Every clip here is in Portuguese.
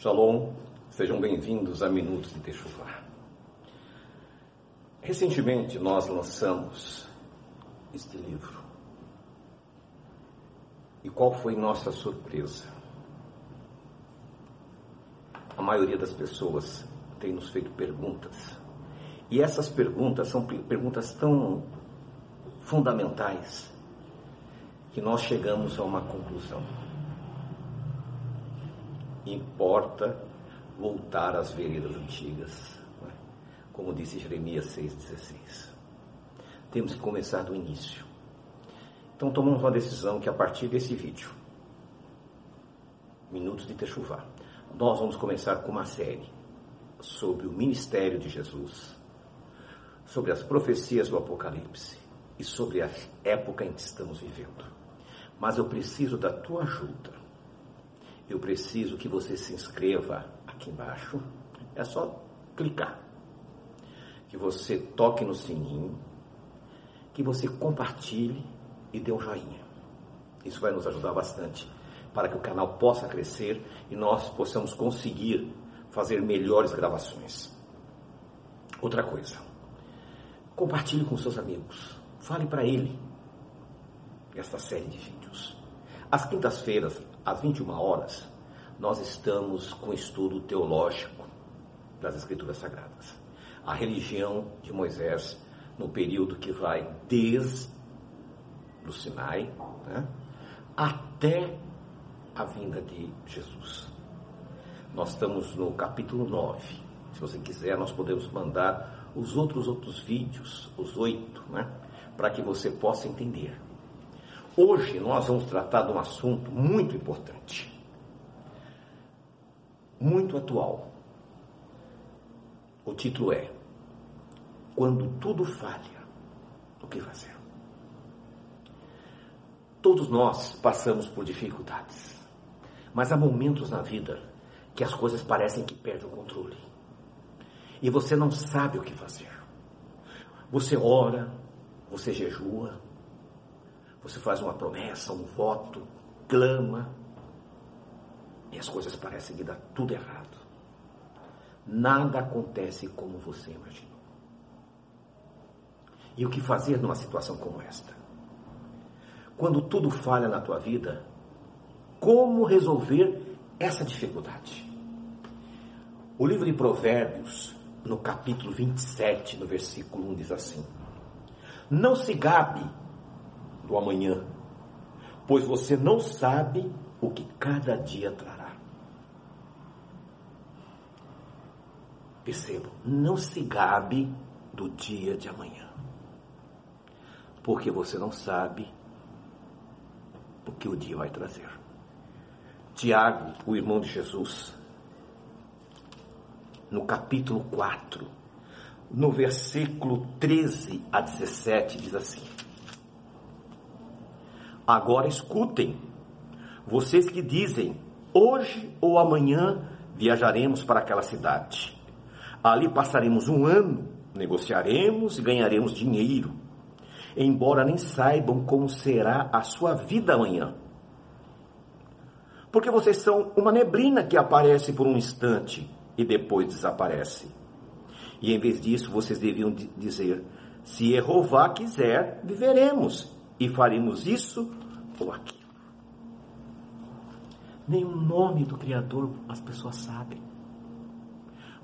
Shalom, sejam bem-vindos a Minutos de Techuvá. Recentemente nós lançamos este livro. E qual foi nossa surpresa? A maioria das pessoas tem nos feito perguntas. E essas perguntas são perguntas tão fundamentais que nós chegamos a uma conclusão importa voltar às veredas antigas, é? como disse Jeremias 6,16. Temos que começar do início. Então tomamos uma decisão que a partir desse vídeo, Minutos de Techuvá, nós vamos começar com uma série sobre o ministério de Jesus, sobre as profecias do Apocalipse e sobre a época em que estamos vivendo. Mas eu preciso da tua ajuda eu preciso que você se inscreva aqui embaixo. É só clicar. Que você toque no sininho, que você compartilhe e dê um joinha. Isso vai nos ajudar bastante para que o canal possa crescer e nós possamos conseguir fazer melhores gravações. Outra coisa, compartilhe com seus amigos, fale para ele esta série de vídeos. Às quintas-feiras, às 21 horas, nós estamos com estudo teológico das Escrituras Sagradas. A religião de Moisés, no período que vai desde o Sinai né, até a vinda de Jesus. Nós estamos no capítulo 9. Se você quiser, nós podemos mandar os outros outros vídeos, os oito, né, para que você possa entender. Hoje nós vamos tratar de um assunto muito importante, muito atual. O título é Quando tudo falha, o que fazer? Todos nós passamos por dificuldades, mas há momentos na vida que as coisas parecem que perdem o controle e você não sabe o que fazer. Você ora, você jejua, você faz uma promessa, um voto, clama, e as coisas parecem que dá tudo errado. Nada acontece como você imaginou. E o que fazer numa situação como esta? Quando tudo falha na tua vida, como resolver essa dificuldade? O livro de Provérbios, no capítulo 27, no versículo 1, diz assim: Não se gabe do amanhã, pois você não sabe o que cada dia trará. Perceba, não se gabe do dia de amanhã, porque você não sabe o que o dia vai trazer. Tiago, o irmão de Jesus, no capítulo 4, no versículo 13 a 17, diz assim: Agora escutem, vocês que dizem, hoje ou amanhã viajaremos para aquela cidade. Ali passaremos um ano, negociaremos e ganharemos dinheiro, embora nem saibam como será a sua vida amanhã. Porque vocês são uma neblina que aparece por um instante e depois desaparece. E em vez disso, vocês deviam dizer: se Jeová quiser, viveremos e faremos isso ou aquilo. Nem o nome do Criador as pessoas sabem.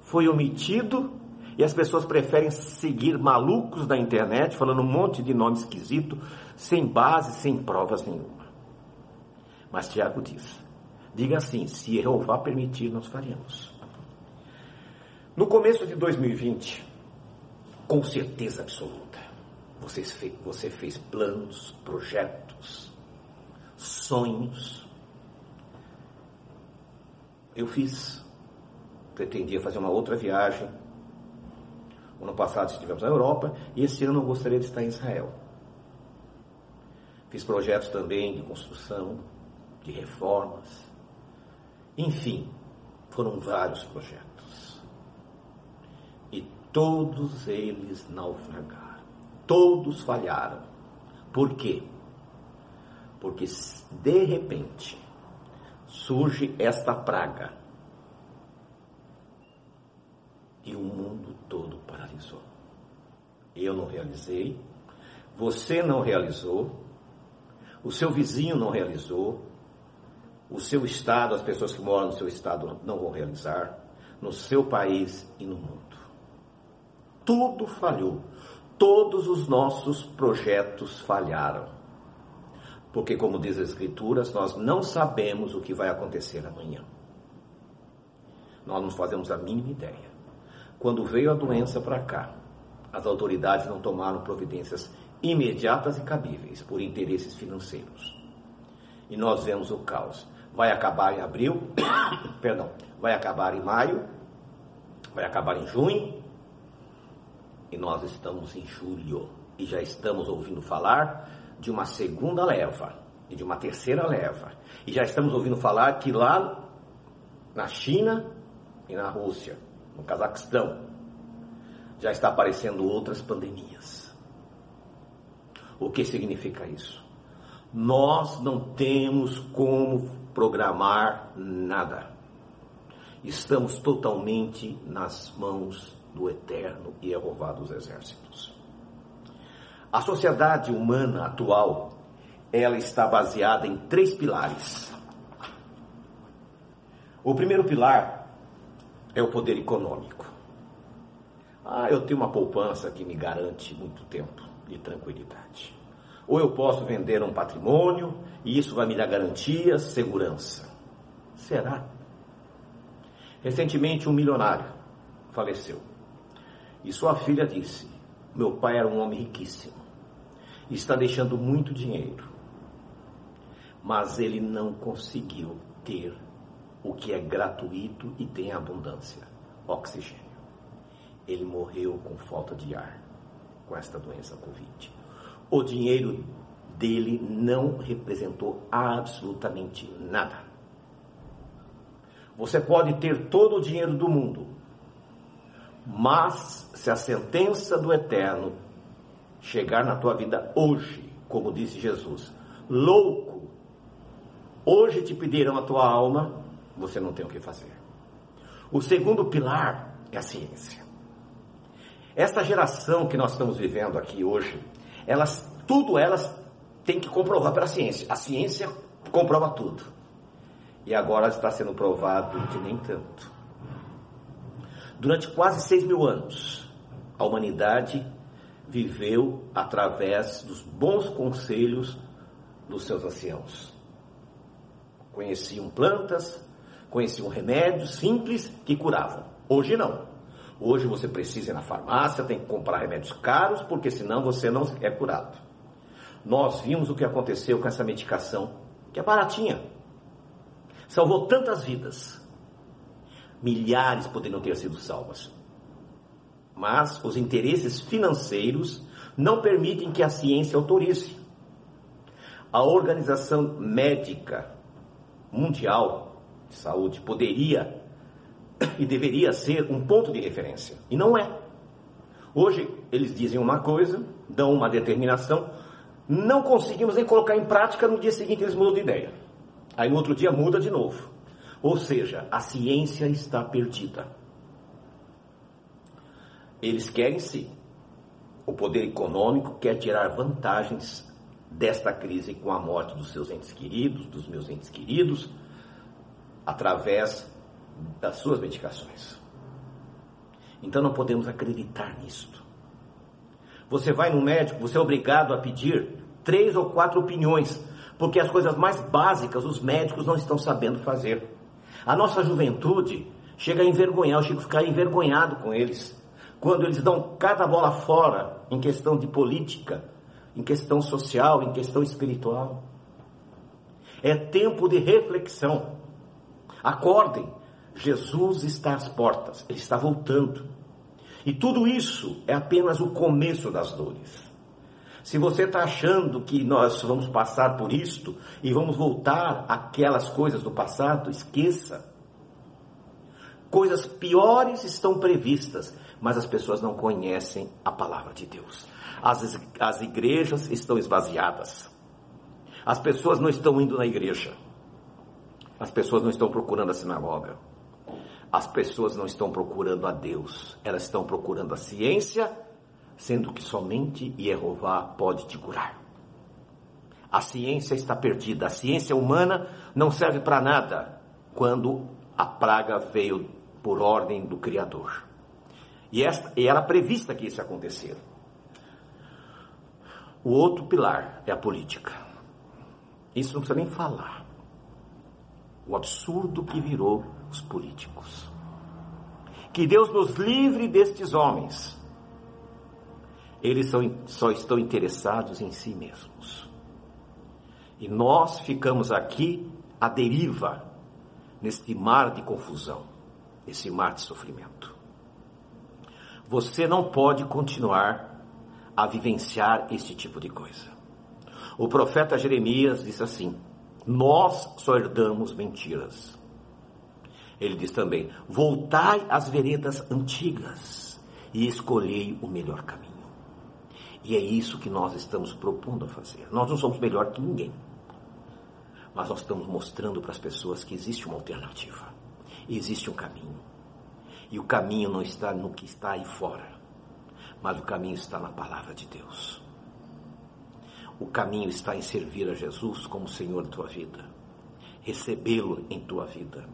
Foi omitido e as pessoas preferem seguir malucos da internet falando um monte de nome esquisito, sem base, sem provas nenhuma. Mas Tiago diz: diga assim, se Jeová permitir, nós faremos. No começo de 2020, com certeza absoluta, você fez, você fez planos, projetos, sonhos. Eu fiz, pretendia fazer uma outra viagem. Ano passado estivemos na Europa e esse ano eu gostaria de estar em Israel. Fiz projetos também de construção, de reformas. Enfim, foram vários projetos. E todos eles naufragaram. Todos falharam. Por quê? Porque de repente surge esta praga e o mundo todo paralisou. Eu não realizei, você não realizou, o seu vizinho não realizou, o seu estado, as pessoas que moram no seu estado não vão realizar, no seu país e no mundo. Tudo falhou. Todos os nossos projetos falharam. Porque, como diz as Escrituras, nós não sabemos o que vai acontecer amanhã. Nós não fazemos a mínima ideia. Quando veio a doença para cá, as autoridades não tomaram providências imediatas e cabíveis por interesses financeiros. E nós vemos o caos. Vai acabar em abril, perdão, vai acabar em maio, vai acabar em junho, e nós estamos em julho e já estamos ouvindo falar de uma segunda leva e de uma terceira leva. E já estamos ouvindo falar que lá na China e na Rússia, no Cazaquistão, já está aparecendo outras pandemias. O que significa isso? Nós não temos como programar nada. Estamos totalmente nas mãos do Eterno e Jeová dos Exércitos. A sociedade humana atual, ela está baseada em três pilares. O primeiro pilar é o poder econômico. Ah, eu tenho uma poupança que me garante muito tempo de tranquilidade. Ou eu posso vender um patrimônio e isso vai me dar garantia, segurança. Será? Recentemente, um milionário faleceu. E sua filha disse: Meu pai era um homem riquíssimo, está deixando muito dinheiro, mas ele não conseguiu ter o que é gratuito e tem abundância: oxigênio. Ele morreu com falta de ar com esta doença Covid. O dinheiro dele não representou absolutamente nada. Você pode ter todo o dinheiro do mundo, mas se a sentença do eterno chegar na tua vida hoje, como disse Jesus, louco, hoje te pedirão a tua alma, você não tem o que fazer. O segundo pilar é a ciência. Esta geração que nós estamos vivendo aqui hoje, elas, tudo elas tem que comprovar pela ciência. A ciência comprova tudo. E agora está sendo provado que nem tanto. Durante quase seis mil anos, a humanidade viveu através dos bons conselhos dos seus anciãos. Conheciam plantas, conheciam remédios simples que curavam. Hoje não. Hoje você precisa ir na farmácia, tem que comprar remédios caros, porque senão você não é curado. Nós vimos o que aconteceu com essa medicação, que é baratinha. Salvou tantas vidas milhares poderiam ter sido salvas. Mas os interesses financeiros não permitem que a ciência autorize. A Organização Médica Mundial de Saúde poderia e deveria ser um ponto de referência, e não é. Hoje eles dizem uma coisa, dão uma determinação, não conseguimos nem colocar em prática, no dia seguinte eles mudam de ideia. Aí no outro dia muda de novo. Ou seja, a ciência está perdida. Eles querem sim. O poder econômico quer tirar vantagens desta crise com a morte dos seus entes queridos, dos meus entes queridos, através das suas medicações. Então não podemos acreditar nisto. Você vai no médico, você é obrigado a pedir três ou quatro opiniões, porque as coisas mais básicas os médicos não estão sabendo fazer. A nossa juventude chega a envergonhar, eu chego a ficar envergonhado com eles. Quando eles dão cada bola fora em questão de política, em questão social, em questão espiritual. É tempo de reflexão. Acordem, Jesus está às portas, ele está voltando. E tudo isso é apenas o começo das dores. Se você está achando que nós vamos passar por isto e vamos voltar àquelas coisas do passado, esqueça. Coisas piores estão previstas, mas as pessoas não conhecem a palavra de Deus. As, as igrejas estão esvaziadas. As pessoas não estão indo na igreja. As pessoas não estão procurando a sinagoga. as pessoas não estão procurando a Deus, elas estão procurando a ciência, sendo que somente Jeová pode te curar. A ciência está perdida, a ciência humana não serve para nada quando a praga veio por ordem do Criador. E, esta, e era prevista que isso ia acontecer. O outro pilar é a política. Isso não precisa nem falar. O absurdo que virou os políticos. Que Deus nos livre destes homens. Eles são, só estão interessados em si mesmos. E nós ficamos aqui à deriva, neste mar de confusão, nesse mar de sofrimento. Você não pode continuar a vivenciar este tipo de coisa. O profeta Jeremias disse assim: Nós só herdamos mentiras. Ele diz também: Voltai às veredas antigas e escolhei o melhor caminho. E é isso que nós estamos propondo a fazer. Nós não somos melhor que ninguém. Mas nós estamos mostrando para as pessoas que existe uma alternativa. Existe um caminho. E o caminho não está no que está aí fora, mas o caminho está na palavra de Deus. O caminho está em servir a Jesus como Senhor da tua vida, recebê-lo em tua vida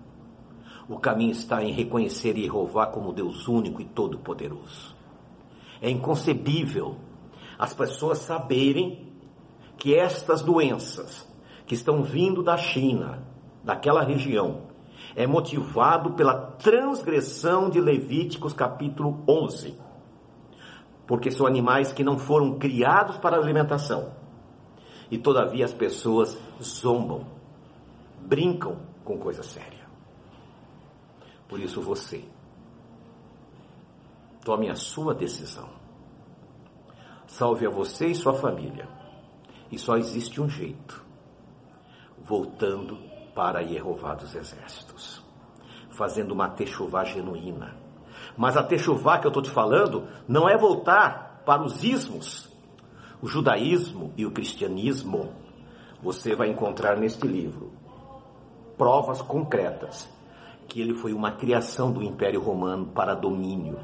o caminho está em reconhecer Jeová como Deus único e todo-poderoso. É inconcebível as pessoas saberem que estas doenças que estão vindo da China, daquela região, é motivado pela transgressão de Levíticos capítulo 11. Porque são animais que não foram criados para alimentação. E todavia as pessoas zombam, brincam com coisa séria. Por isso você tome a sua decisão. Salve a você e sua família. E só existe um jeito: voltando para Jeová dos Exércitos, fazendo uma techuvá genuína. Mas a techuvá que eu estou te falando não é voltar para os ismos. O judaísmo e o cristianismo você vai encontrar neste livro provas concretas que ele foi uma criação do Império Romano para domínio.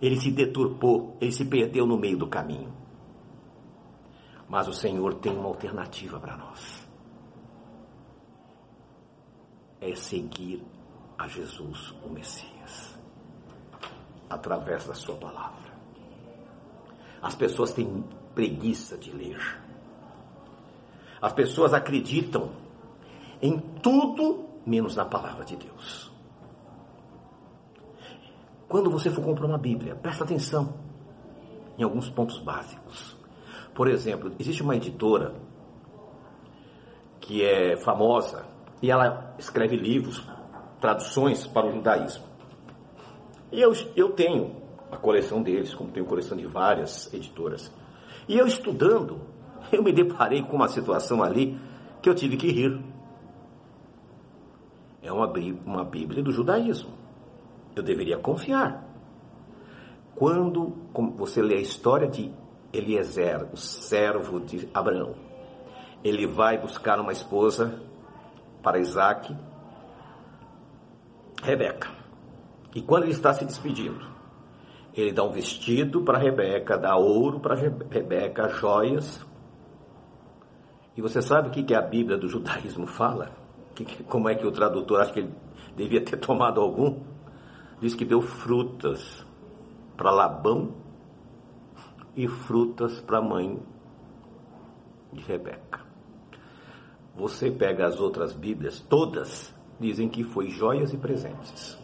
Ele se deturpou, ele se perdeu no meio do caminho. Mas o Senhor tem uma alternativa para nós. É seguir a Jesus, o Messias, através da Sua palavra. As pessoas têm preguiça de ler. As pessoas acreditam em tudo menos na palavra de Deus. Quando você for comprar uma Bíblia, presta atenção em alguns pontos básicos. Por exemplo, existe uma editora que é famosa e ela escreve livros, traduções para o judaísmo. E eu, eu tenho a coleção deles, como tenho coleção de várias editoras. E eu estudando, eu me deparei com uma situação ali que eu tive que rir é uma, uma Bíblia do judaísmo. Eu deveria confiar. Quando você lê a história de Eliezer, o servo de Abraão, ele vai buscar uma esposa para Isaac, Rebeca. E quando ele está se despedindo, ele dá um vestido para Rebeca, dá ouro para Rebeca, joias. E você sabe o que a Bíblia do judaísmo fala? que, como é que o tradutor, acho que ele devia ter tomado algum, diz que deu frutas para Labão e frutas para a mãe de Rebeca. Você pega as outras Bíblias, todas dizem que foi joias e presentes.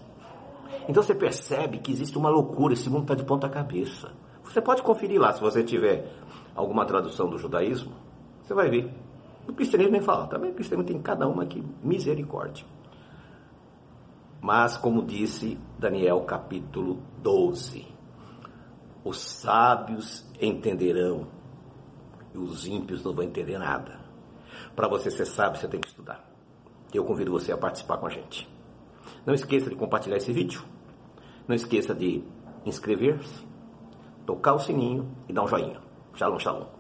Então você percebe que existe uma loucura, esse mundo está de ponta cabeça. Você pode conferir lá, se você tiver alguma tradução do judaísmo, você vai ver. O cristianismo nem fala, também o cristianismo tem cada uma aqui, misericórdia. Mas, como disse Daniel capítulo 12, os sábios entenderão e os ímpios não vão entender nada. Para você ser sábio, você tem que estudar. Eu convido você a participar com a gente. Não esqueça de compartilhar esse vídeo. Não esqueça de inscrever-se, tocar o sininho e dar um joinha. Shalom, shalom.